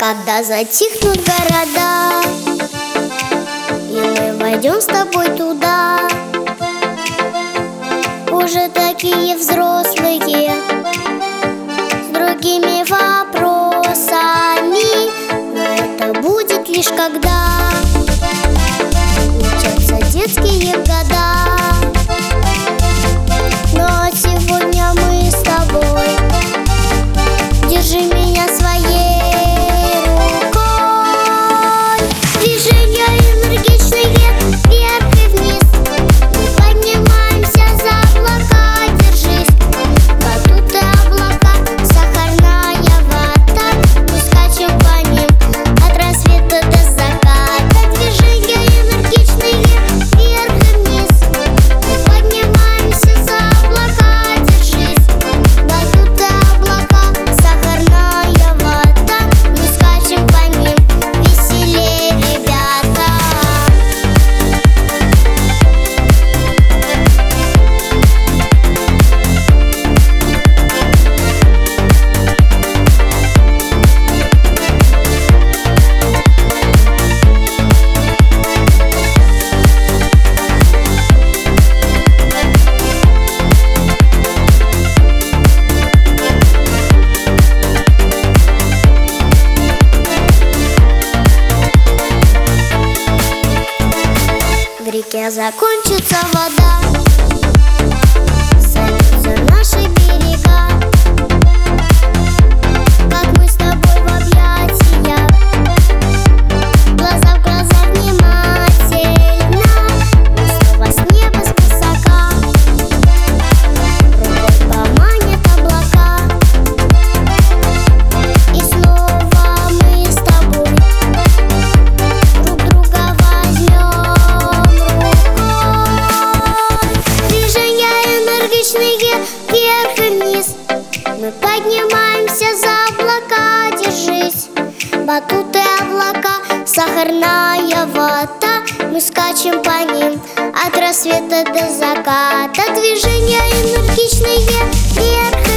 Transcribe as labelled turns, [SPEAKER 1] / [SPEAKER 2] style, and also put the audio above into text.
[SPEAKER 1] Когда затихнут города И мы войдем с тобой туда. Уже такие взрослые С другими вопросами Но это будет лишь когда. Учатся детские года. реке закончится вода. небо, тут и облака, сахарная вода. Мы скачем по ним от рассвета до заката. Движения энергичные вверх